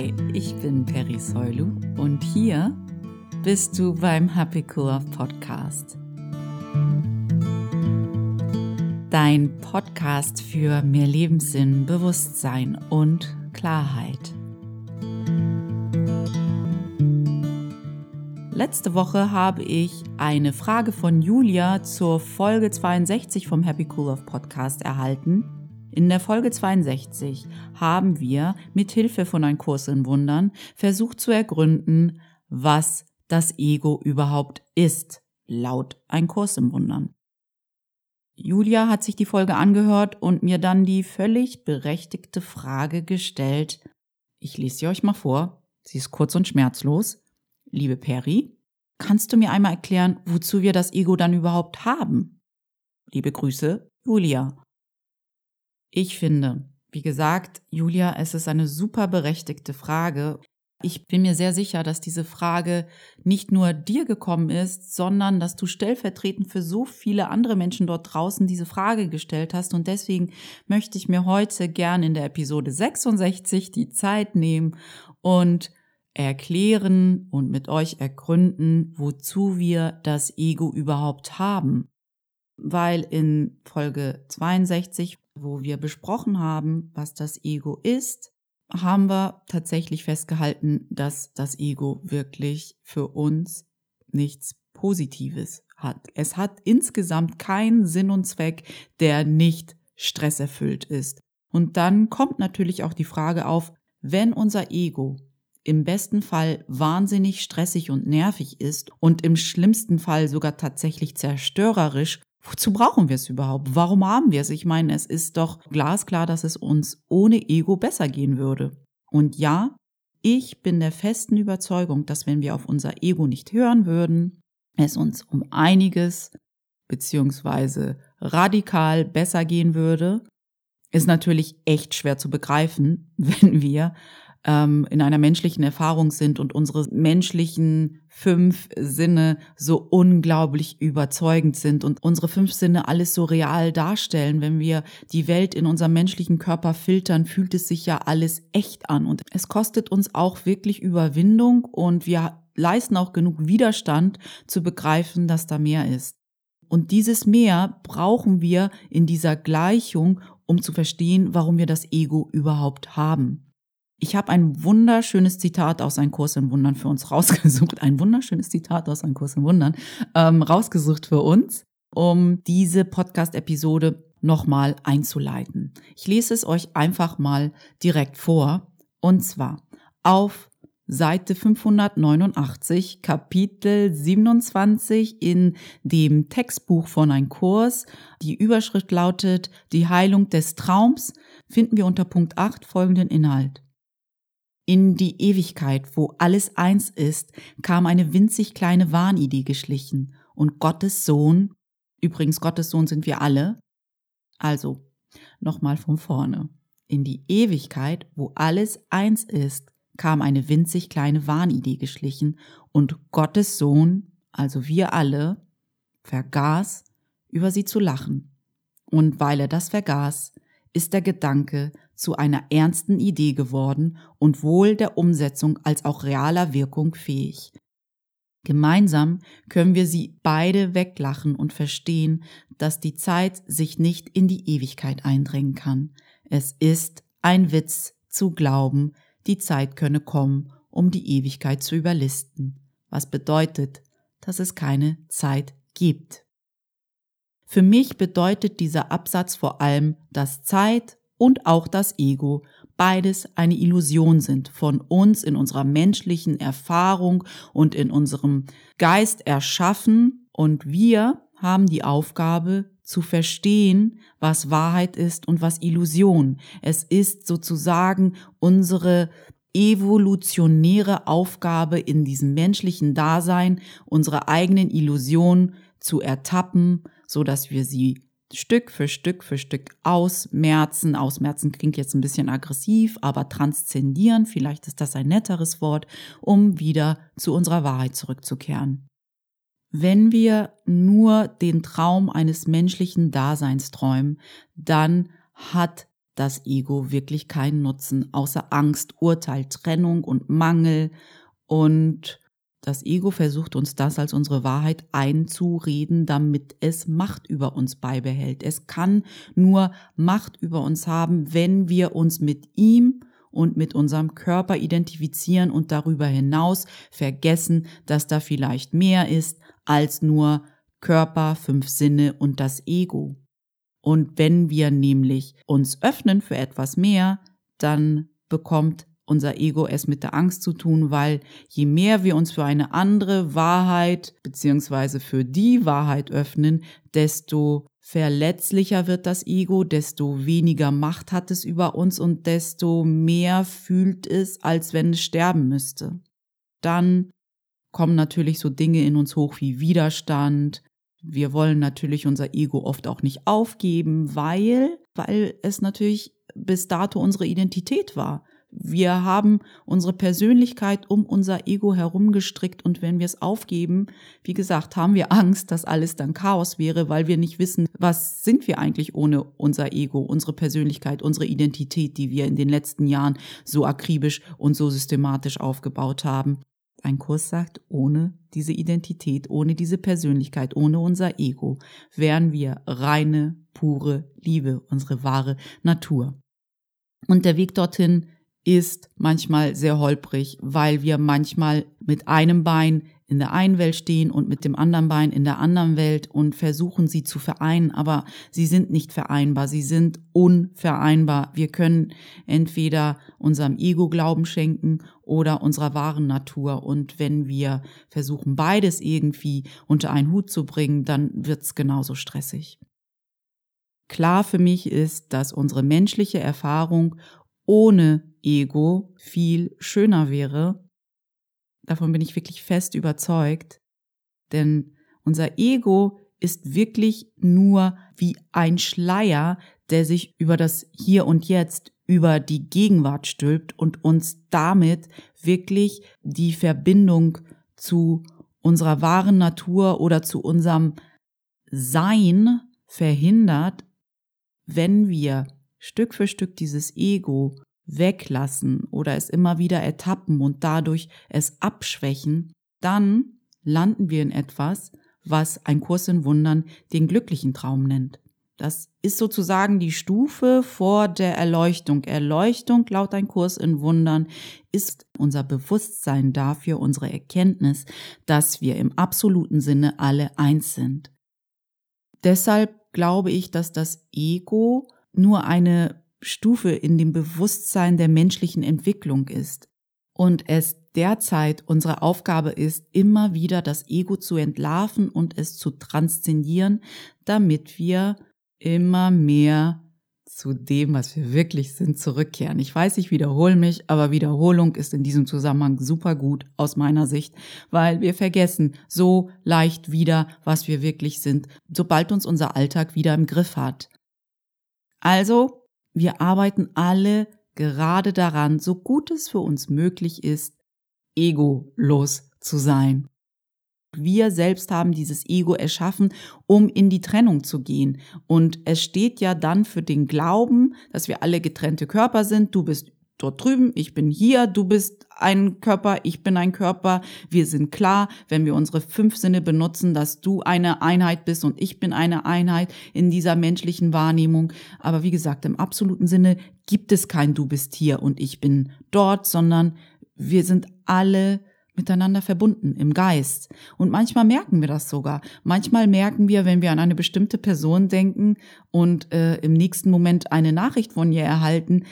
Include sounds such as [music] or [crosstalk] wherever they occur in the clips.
Hi, ich bin Peri Soilu und hier bist du beim Happy Cool Love Podcast. Dein Podcast für mehr Lebenssinn, Bewusstsein und Klarheit. Letzte Woche habe ich eine Frage von Julia zur Folge 62 vom Happy Cool Love Podcast erhalten. In der Folge 62 haben wir mit Hilfe von Ein Kurs in Wundern versucht zu ergründen, was das Ego überhaupt ist, laut Ein Kurs im Wundern. Julia hat sich die Folge angehört und mir dann die völlig berechtigte Frage gestellt. Ich lese sie euch mal vor. Sie ist kurz und schmerzlos. Liebe Peri, kannst du mir einmal erklären, wozu wir das Ego dann überhaupt haben? Liebe Grüße, Julia. Ich finde, wie gesagt, Julia, es ist eine super berechtigte Frage. Ich bin mir sehr sicher, dass diese Frage nicht nur dir gekommen ist, sondern dass du stellvertretend für so viele andere Menschen dort draußen diese Frage gestellt hast. Und deswegen möchte ich mir heute gern in der Episode 66 die Zeit nehmen und erklären und mit euch ergründen, wozu wir das Ego überhaupt haben. Weil in Folge 62, wo wir besprochen haben, was das Ego ist, haben wir tatsächlich festgehalten, dass das Ego wirklich für uns nichts Positives hat. Es hat insgesamt keinen Sinn und Zweck, der nicht stresserfüllt ist. Und dann kommt natürlich auch die Frage auf, wenn unser Ego im besten Fall wahnsinnig stressig und nervig ist und im schlimmsten Fall sogar tatsächlich zerstörerisch, wozu brauchen wir es überhaupt? Warum haben wir es? Ich meine, es ist doch glasklar, dass es uns ohne Ego besser gehen würde. Und ja, ich bin der festen Überzeugung, dass wenn wir auf unser Ego nicht hören würden, es uns um einiges beziehungsweise radikal besser gehen würde, ist natürlich echt schwer zu begreifen, [laughs] wenn wir ähm, in einer menschlichen Erfahrung sind und unsere menschlichen fünf Sinne so unglaublich überzeugend sind und unsere fünf Sinne alles so real darstellen. Wenn wir die Welt in unserem menschlichen Körper filtern, fühlt es sich ja alles echt an. Und es kostet uns auch wirklich Überwindung und wir leisten auch genug Widerstand zu begreifen, dass da mehr ist. Und dieses Mehr brauchen wir in dieser Gleichung, um zu verstehen, warum wir das Ego überhaupt haben. Ich habe ein wunderschönes Zitat aus Ein Kurs in Wundern für uns rausgesucht. Ein wunderschönes Zitat aus Ein Kurs in Wundern ähm, rausgesucht für uns, um diese Podcast-Episode nochmal einzuleiten. Ich lese es euch einfach mal direkt vor. Und zwar auf Seite 589, Kapitel 27 in dem Textbuch von Ein Kurs. Die Überschrift lautet Die Heilung des Traums, finden wir unter Punkt 8 folgenden Inhalt. In die Ewigkeit, wo alles eins ist, kam eine winzig kleine Wahnidee geschlichen und Gottes Sohn, übrigens Gottes Sohn sind wir alle, also nochmal von vorne. In die Ewigkeit, wo alles eins ist, kam eine winzig kleine Wahnidee geschlichen und Gottes Sohn, also wir alle, vergaß, über sie zu lachen. Und weil er das vergaß, ist der Gedanke zu einer ernsten Idee geworden und wohl der Umsetzung als auch realer Wirkung fähig. Gemeinsam können wir sie beide weglachen und verstehen, dass die Zeit sich nicht in die Ewigkeit eindrängen kann. Es ist ein Witz zu glauben, die Zeit könne kommen, um die Ewigkeit zu überlisten, was bedeutet, dass es keine Zeit gibt. Für mich bedeutet dieser Absatz vor allem, dass Zeit und auch das Ego beides eine Illusion sind, von uns in unserer menschlichen Erfahrung und in unserem Geist erschaffen und wir haben die Aufgabe zu verstehen, was Wahrheit ist und was Illusion. Es ist sozusagen unsere evolutionäre Aufgabe in diesem menschlichen Dasein, unsere eigenen Illusionen zu ertappen, so dass wir sie Stück für Stück für Stück ausmerzen. Ausmerzen klingt jetzt ein bisschen aggressiv, aber transzendieren, vielleicht ist das ein netteres Wort, um wieder zu unserer Wahrheit zurückzukehren. Wenn wir nur den Traum eines menschlichen Daseins träumen, dann hat das Ego wirklich keinen Nutzen, außer Angst, Urteil, Trennung und Mangel. Und das Ego versucht uns das als unsere Wahrheit einzureden, damit es Macht über uns beibehält. Es kann nur Macht über uns haben, wenn wir uns mit ihm und mit unserem Körper identifizieren und darüber hinaus vergessen, dass da vielleicht mehr ist als nur Körper, fünf Sinne und das Ego. Und wenn wir nämlich uns öffnen für etwas mehr, dann bekommt unser Ego es mit der Angst zu tun, weil je mehr wir uns für eine andere Wahrheit beziehungsweise für die Wahrheit öffnen, desto verletzlicher wird das Ego, desto weniger Macht hat es über uns und desto mehr fühlt es, als wenn es sterben müsste. Dann kommen natürlich so Dinge in uns hoch wie Widerstand. Wir wollen natürlich unser Ego oft auch nicht aufgeben, weil, weil es natürlich bis dato unsere Identität war. Wir haben unsere Persönlichkeit um unser Ego herumgestrickt und wenn wir es aufgeben, wie gesagt, haben wir Angst, dass alles dann Chaos wäre, weil wir nicht wissen, was sind wir eigentlich ohne unser Ego, unsere Persönlichkeit, unsere Identität, die wir in den letzten Jahren so akribisch und so systematisch aufgebaut haben. Ein Kurs sagt, ohne diese Identität, ohne diese Persönlichkeit, ohne unser Ego wären wir reine, pure Liebe, unsere wahre Natur. Und der Weg dorthin ist manchmal sehr holprig, weil wir manchmal mit einem Bein in der einen Welt stehen und mit dem anderen Bein in der anderen Welt und versuchen sie zu vereinen, aber sie sind nicht vereinbar, sie sind unvereinbar. Wir können entweder unserem Ego Glauben schenken oder unserer wahren Natur und wenn wir versuchen beides irgendwie unter einen Hut zu bringen, dann wird's genauso stressig. Klar für mich ist, dass unsere menschliche Erfahrung ohne Ego viel schöner wäre. Davon bin ich wirklich fest überzeugt. Denn unser Ego ist wirklich nur wie ein Schleier, der sich über das Hier und Jetzt, über die Gegenwart stülpt und uns damit wirklich die Verbindung zu unserer wahren Natur oder zu unserem Sein verhindert, wenn wir Stück für Stück dieses Ego weglassen oder es immer wieder ertappen und dadurch es abschwächen, dann landen wir in etwas, was ein Kurs in Wundern den glücklichen Traum nennt. Das ist sozusagen die Stufe vor der Erleuchtung. Erleuchtung, laut ein Kurs in Wundern, ist unser Bewusstsein dafür, unsere Erkenntnis, dass wir im absoluten Sinne alle eins sind. Deshalb glaube ich, dass das Ego nur eine Stufe in dem Bewusstsein der menschlichen Entwicklung ist und es derzeit unsere Aufgabe ist, immer wieder das Ego zu entlarven und es zu transzendieren, damit wir immer mehr zu dem, was wir wirklich sind, zurückkehren. Ich weiß, ich wiederhole mich, aber Wiederholung ist in diesem Zusammenhang super gut aus meiner Sicht, weil wir vergessen so leicht wieder, was wir wirklich sind, sobald uns unser Alltag wieder im Griff hat. Also, wir arbeiten alle gerade daran, so gut es für uns möglich ist, egolos zu sein. Wir selbst haben dieses Ego erschaffen, um in die Trennung zu gehen. Und es steht ja dann für den Glauben, dass wir alle getrennte Körper sind. Du bist dort drüben, ich bin hier, du bist ein Körper, ich bin ein Körper. Wir sind klar, wenn wir unsere fünf Sinne benutzen, dass du eine Einheit bist und ich bin eine Einheit in dieser menschlichen Wahrnehmung. Aber wie gesagt, im absoluten Sinne gibt es kein Du bist hier und ich bin dort, sondern wir sind alle miteinander verbunden im Geist. Und manchmal merken wir das sogar. Manchmal merken wir, wenn wir an eine bestimmte Person denken und äh, im nächsten Moment eine Nachricht von ihr erhalten,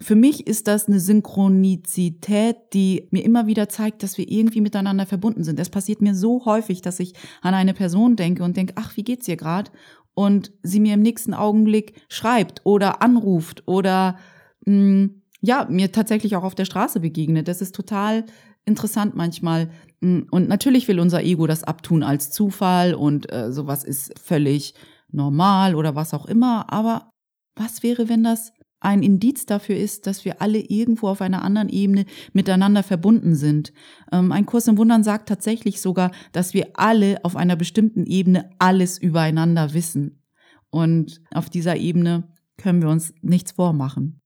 für mich ist das eine Synchronizität, die mir immer wieder zeigt, dass wir irgendwie miteinander verbunden sind. Es passiert mir so häufig, dass ich an eine Person denke und denke, ach, wie geht's ihr gerade? Und sie mir im nächsten Augenblick schreibt oder anruft oder mh, hm, ja, mir tatsächlich auch auf der Straße begegnet. Das ist total interessant manchmal. Hm, und natürlich will unser Ego das abtun als Zufall und äh, sowas ist völlig normal oder was auch immer. Aber was wäre, wenn das ein Indiz dafür ist, dass wir alle irgendwo auf einer anderen Ebene miteinander verbunden sind. Ähm, ein Kurs im Wundern sagt tatsächlich sogar, dass wir alle auf einer bestimmten Ebene alles übereinander wissen. Und auf dieser Ebene können wir uns nichts vormachen.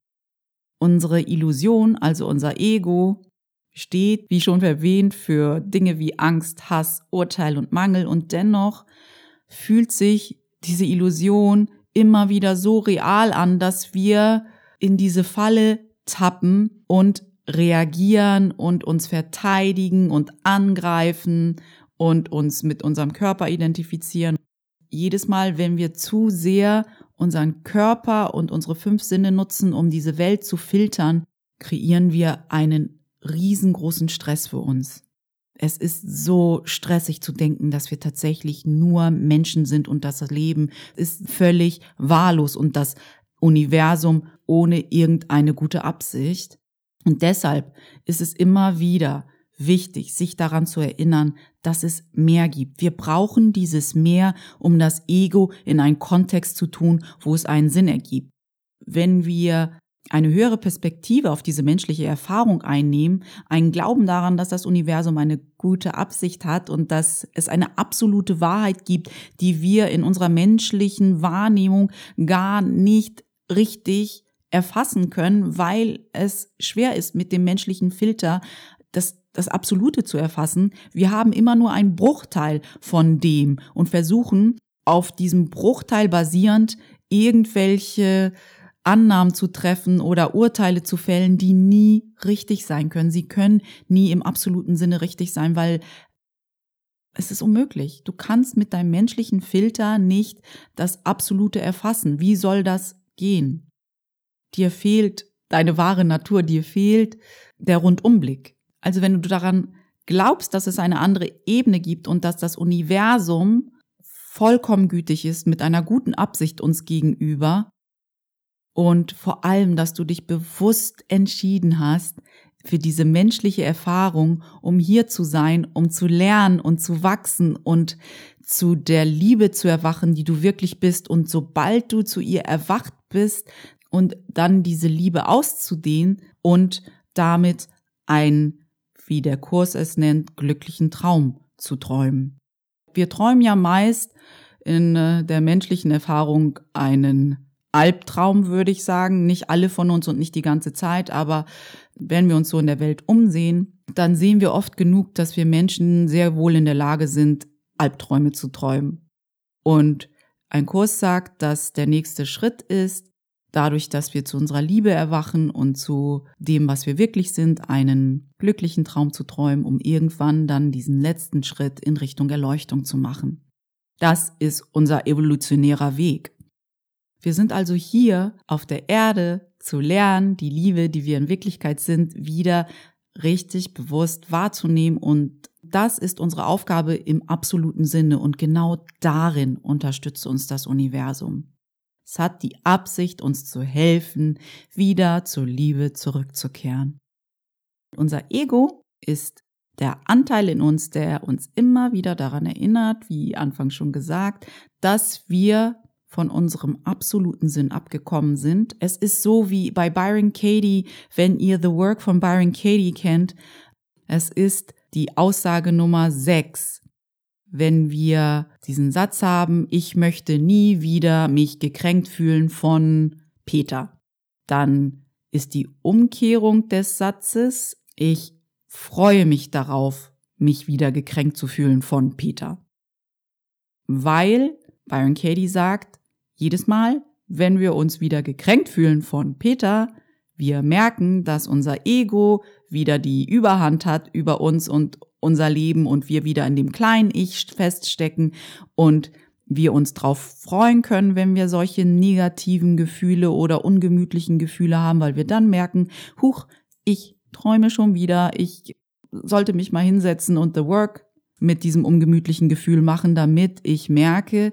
Unsere Illusion, also unser Ego, steht, wie schon erwähnt, für Dinge wie Angst, Hass, Urteil und Mangel und dennoch fühlt sich diese Illusion immer wieder so real an, dass wir in diese Falle tappen und reagieren und uns verteidigen und angreifen und uns mit unserem Körper identifizieren. Jedes Mal, wenn wir zu sehr unseren Körper und unsere fünf Sinne nutzen, um diese Welt zu filtern, kreieren wir einen riesengroßen Stress für uns. Es ist so stressig zu denken, dass wir tatsächlich nur Menschen sind und das Leben ist völlig wahllos und das Universum ohne irgendeine gute Absicht. Und deshalb ist es immer wieder wichtig, sich daran zu erinnern, dass es mehr gibt. Wir brauchen dieses Mehr, um das Ego in einen Kontext zu tun, wo es einen Sinn ergibt. Wenn wir eine höhere Perspektive auf diese menschliche Erfahrung einnehmen, einen Glauben daran, dass das Universum eine gute Absicht hat und dass es eine absolute Wahrheit gibt, die wir in unserer menschlichen Wahrnehmung gar nicht richtig erfassen können, weil es schwer ist, mit dem menschlichen Filter das, das Absolute zu erfassen. Wir haben immer nur einen Bruchteil von dem und versuchen auf diesem Bruchteil basierend irgendwelche Annahmen zu treffen oder Urteile zu fällen, die nie richtig sein können. Sie können nie im absoluten Sinne richtig sein, weil es ist unmöglich. Du kannst mit deinem menschlichen Filter nicht das Absolute erfassen. Wie soll das gehen? Dir fehlt deine wahre Natur, dir fehlt der Rundumblick. Also wenn du daran glaubst, dass es eine andere Ebene gibt und dass das Universum vollkommen gütig ist mit einer guten Absicht uns gegenüber und vor allem, dass du dich bewusst entschieden hast für diese menschliche Erfahrung, um hier zu sein, um zu lernen und zu wachsen und zu der Liebe zu erwachen, die du wirklich bist. Und sobald du zu ihr erwacht bist und dann diese Liebe auszudehnen und damit ein, wie der Kurs es nennt, glücklichen Traum zu träumen. Wir träumen ja meist in äh, der menschlichen Erfahrung einen Albtraum, würde ich sagen. Nicht alle von uns und nicht die ganze Zeit, aber wenn wir uns so in der Welt umsehen, dann sehen wir oft genug, dass wir Menschen sehr wohl in der Lage sind, Albträume zu träumen. Und ein Kurs sagt, dass der nächste Schritt ist, dadurch, dass wir zu unserer Liebe erwachen und zu dem, was wir wirklich sind, einen glücklichen Traum zu träumen, um irgendwann dann diesen letzten Schritt in Richtung Erleuchtung zu machen. Das ist unser evolutionärer Weg. Wir sind also hier auf der Erde zu lernen, die Liebe, die wir in Wirklichkeit sind, wieder richtig bewusst wahrzunehmen und das ist unsere Aufgabe im absoluten Sinne und genau darin unterstützt uns das Universum. Es hat die Absicht, uns zu helfen, wieder zur Liebe zurückzukehren. Unser Ego ist der Anteil in uns, der uns immer wieder daran erinnert, wie anfangs schon gesagt, dass wir von unserem absoluten Sinn abgekommen sind. Es ist so wie bei Byron Katie, wenn ihr The Work von Byron Katie kennt. Es ist die Aussage Nummer 6. Wenn wir diesen Satz haben, ich möchte nie wieder mich gekränkt fühlen von Peter, dann ist die Umkehrung des Satzes, ich freue mich darauf, mich wieder gekränkt zu fühlen von Peter. Weil Byron Katie sagt, jedes Mal, wenn wir uns wieder gekränkt fühlen von Peter, wir merken, dass unser Ego wieder die Überhand hat über uns und unser Leben und wir wieder in dem kleinen Ich feststecken und wir uns darauf freuen können, wenn wir solche negativen Gefühle oder ungemütlichen Gefühle haben, weil wir dann merken, huch, ich träume schon wieder, ich sollte mich mal hinsetzen und the work mit diesem ungemütlichen Gefühl machen, damit ich merke,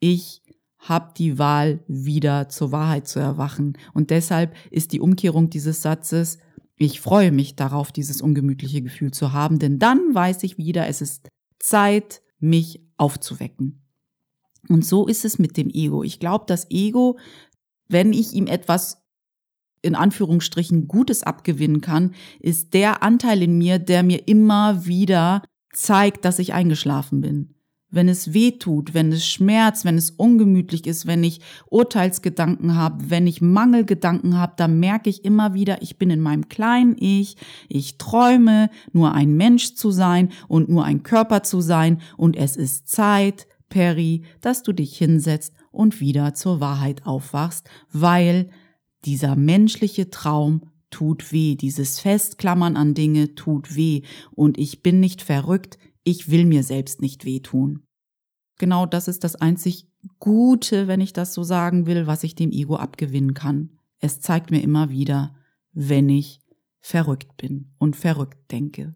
ich habe die Wahl, wieder zur Wahrheit zu erwachen. Und deshalb ist die Umkehrung dieses Satzes, ich freue mich darauf, dieses ungemütliche Gefühl zu haben, denn dann weiß ich wieder, es ist Zeit, mich aufzuwecken. Und so ist es mit dem Ego. Ich glaube, das Ego, wenn ich ihm etwas in Anführungsstrichen Gutes abgewinnen kann, ist der Anteil in mir, der mir immer wieder zeigt, dass ich eingeschlafen bin wenn es weh tut, wenn es schmerzt, wenn es ungemütlich ist, wenn ich Urteilsgedanken habe, wenn ich Mangelgedanken habe, dann merke ich immer wieder, ich bin in meinem kleinen Ich, ich träume, nur ein Mensch zu sein und nur ein Körper zu sein und es ist Zeit, Perry, dass du dich hinsetzt und wieder zur Wahrheit aufwachst, weil dieser menschliche Traum tut weh, dieses Festklammern an Dinge tut weh und ich bin nicht verrückt, ich will mir selbst nicht wehtun. Genau das ist das einzig Gute, wenn ich das so sagen will, was ich dem Ego abgewinnen kann. Es zeigt mir immer wieder, wenn ich verrückt bin und verrückt denke.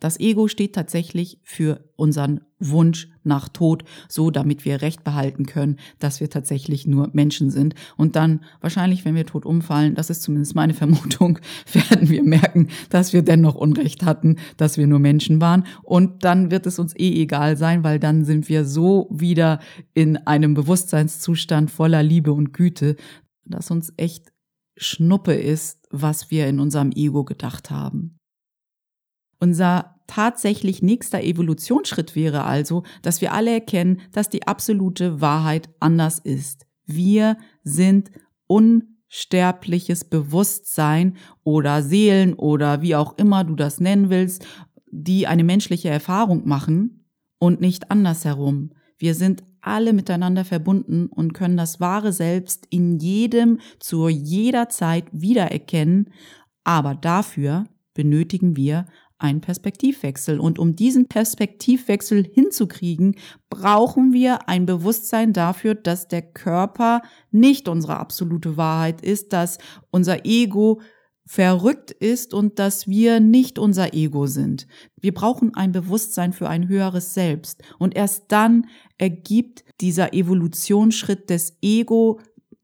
Das Ego steht tatsächlich für unseren Wunsch nach Tod, so damit wir Recht behalten können, dass wir tatsächlich nur Menschen sind. Und dann wahrscheinlich, wenn wir tot umfallen, das ist zumindest meine [laughs] Vermutung, werden wir merken, dass wir dennoch Unrecht hatten, dass wir nur Menschen waren. Und dann wird es uns eh egal sein, weil dann sind wir so wieder in einem Bewusstseinszustand voller Liebe und Güte, dass uns echt Schnuppe ist, was wir in unserem Ego gedacht haben. Unser tatsächlich nächster Evolutionsschritt wäre also, dass wir alle erkennen, dass die absolute Wahrheit anders ist. Wir sind unsterbliches Bewusstsein oder Seelen oder wie auch immer du das nennen willst, die eine menschliche Erfahrung machen und nicht andersherum. Wir sind alle miteinander verbunden und können das wahre Selbst in jedem zu jeder Zeit wiedererkennen, aber dafür benötigen wir ein Perspektivwechsel. Und um diesen Perspektivwechsel hinzukriegen, brauchen wir ein Bewusstsein dafür, dass der Körper nicht unsere absolute Wahrheit ist, dass unser Ego verrückt ist und dass wir nicht unser Ego sind. Wir brauchen ein Bewusstsein für ein höheres Selbst. Und erst dann ergibt dieser Evolutionsschritt des Ego,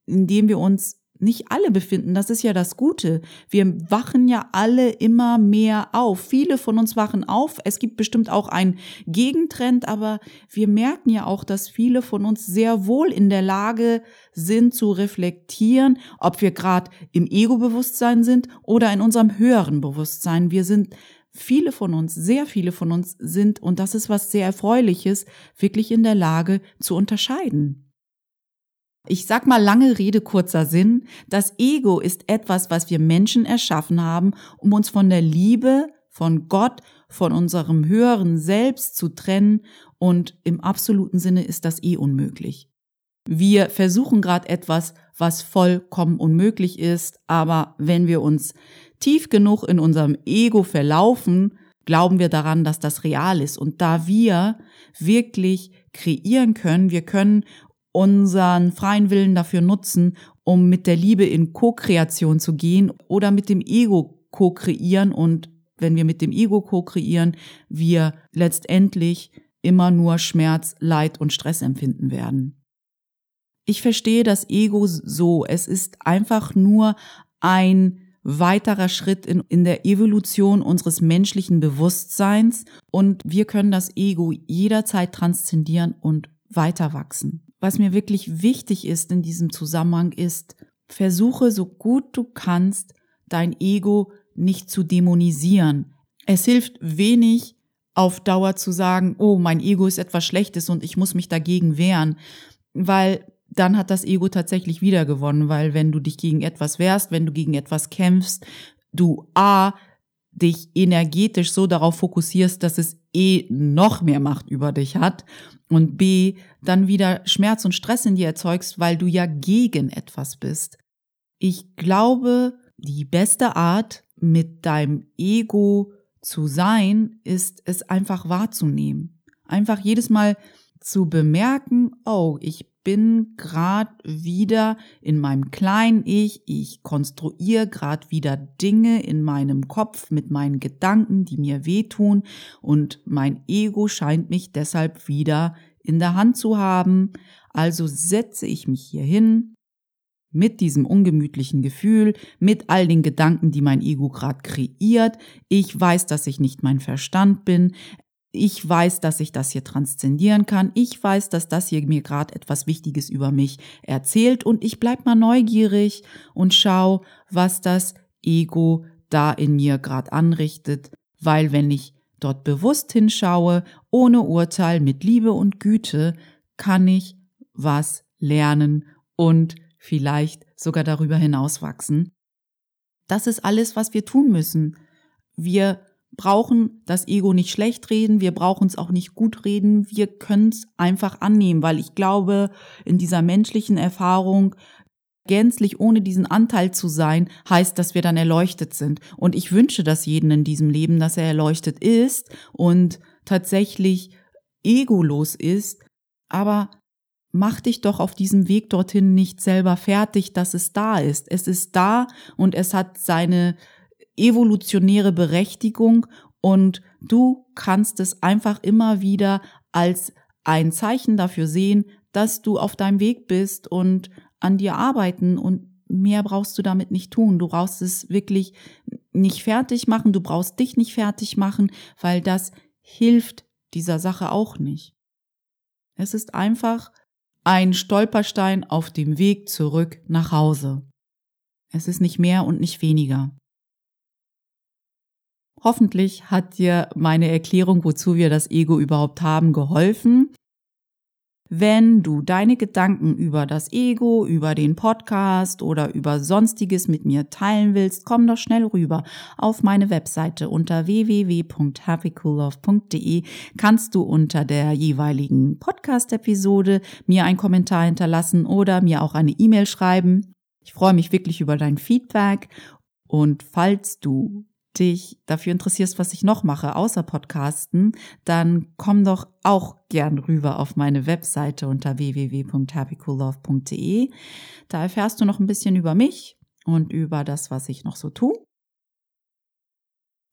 indem wir uns nicht alle befinden. Das ist ja das Gute. Wir wachen ja alle immer mehr auf. Viele von uns wachen auf. Es gibt bestimmt auch einen Gegentrend, aber wir merken ja auch, dass viele von uns sehr wohl in der Lage sind zu reflektieren, ob wir gerade im Ego-Bewusstsein sind oder in unserem höheren Bewusstsein. Wir sind Viele von uns, sehr viele von uns sind, und das ist was sehr Erfreuliches, wirklich in der Lage zu unterscheiden. Ich sag mal lange Rede, kurzer Sinn. Das Ego ist etwas, was wir Menschen erschaffen haben, um uns von der Liebe, von Gott, von unserem höheren Selbst zu trennen und im absoluten Sinne ist das eh unmöglich. Wir versuchen gerade etwas, was vollkommen unmöglich ist, aber wenn wir uns tief genug in unserem Ego verlaufen, glauben wir daran, dass das real ist. Und da wir wirklich kreieren können, wir können unseren freien Willen dafür nutzen, um mit der Liebe in Co-Kreation zu gehen oder mit dem Ego co-kreieren. Und wenn wir mit dem Ego co-kreieren, wir letztendlich immer nur Schmerz, Leid und Stress empfinden werden. Ich verstehe das Ego so, es ist einfach nur ein weiterer Schritt in, in der Evolution unseres menschlichen Bewusstseins. Und wir können das Ego jederzeit transzendieren und weiter wachsen was mir wirklich wichtig ist in diesem Zusammenhang ist, versuche so gut du kannst, dein Ego nicht zu dämonisieren. Es hilft wenig, auf Dauer zu sagen, oh, mein Ego ist etwas Schlechtes und ich muss mich dagegen wehren, weil dann hat das Ego tatsächlich wieder gewonnen, weil wenn du dich gegen etwas wehrst, wenn du gegen etwas kämpfst, du A, dich energetisch so darauf fokussierst, dass es eh noch mehr Macht über dich hat und B, dann wieder Schmerz und Stress in dir erzeugst, weil du ja gegen etwas bist. Ich glaube, die beste Art, mit deinem Ego zu sein, ist es einfach wahrzunehmen. Einfach jedes Mal zu bemerken, oh, ich bin gerade wieder in meinem kleinen Ich, ich konstruiere gerade wieder Dinge in meinem Kopf mit meinen Gedanken, die mir wehtun und mein Ego scheint mich deshalb wieder in der Hand zu haben. Also setze ich mich hier hin mit diesem ungemütlichen Gefühl, mit all den Gedanken, die mein Ego gerade kreiert. Ich weiß, dass ich nicht mein Verstand bin. Ich weiß, dass ich das hier transzendieren kann. Ich weiß, dass das hier mir gerade etwas Wichtiges über mich erzählt und ich bleib mal neugierig und schau, was das Ego da in mir gerade anrichtet, weil wenn ich dort bewusst hinschaue, ohne Urteil, mit Liebe und Güte, kann ich was lernen und vielleicht sogar darüber hinaus wachsen. Das ist alles, was wir tun müssen. Wir brauchen das Ego nicht schlecht reden, wir brauchen es auch nicht gut reden, wir können es einfach annehmen, weil ich glaube, in dieser menschlichen Erfahrung gänzlich ohne diesen Anteil zu sein, heißt, dass wir dann erleuchtet sind. Und ich wünsche das jeden in diesem Leben, dass er erleuchtet ist und tatsächlich egolos ist, aber mach dich doch auf diesem Weg dorthin nicht selber fertig, dass es da ist. Es ist da und es hat seine evolutionäre Berechtigung und du kannst es einfach immer wieder als ein Zeichen dafür sehen, dass du auf deinem Weg bist und an dir arbeiten und mehr brauchst du damit nicht tun. Du brauchst es wirklich nicht fertig machen, du brauchst dich nicht fertig machen, weil das hilft dieser Sache auch nicht. Es ist einfach ein Stolperstein auf dem Weg zurück nach Hause. Es ist nicht mehr und nicht weniger. Hoffentlich hat dir meine Erklärung, wozu wir das Ego überhaupt haben, geholfen. Wenn du deine Gedanken über das Ego, über den Podcast oder über sonstiges mit mir teilen willst, komm doch schnell rüber auf meine Webseite unter www.happycoollove.de kannst du unter der jeweiligen Podcast-Episode mir einen Kommentar hinterlassen oder mir auch eine E-Mail schreiben. Ich freue mich wirklich über dein Feedback und falls du dich dafür interessierst, was ich noch mache, außer Podcasten, dann komm doch auch gern rüber auf meine Webseite unter www.happycoollove.de. Da erfährst du noch ein bisschen über mich und über das, was ich noch so tue.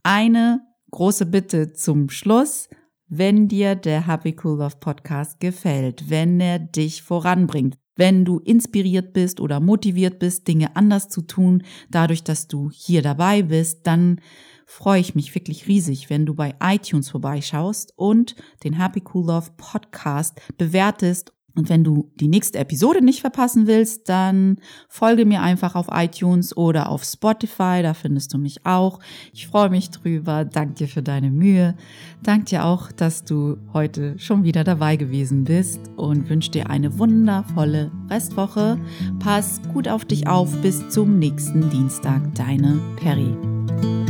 Eine große Bitte zum Schluss. Wenn dir der Happy Cool Love Podcast gefällt, wenn er dich voranbringt, wenn du inspiriert bist oder motiviert bist, Dinge anders zu tun, dadurch, dass du hier dabei bist, dann freue ich mich wirklich riesig, wenn du bei iTunes vorbeischaust und den Happy Cool Love Podcast bewertest und wenn du die nächste Episode nicht verpassen willst, dann folge mir einfach auf iTunes oder auf Spotify, da findest du mich auch. Ich freue mich drüber. Dank dir für deine Mühe. Dank dir auch, dass du heute schon wieder dabei gewesen bist und wünsche dir eine wundervolle Restwoche. Pass gut auf dich auf. Bis zum nächsten Dienstag. Deine Perry.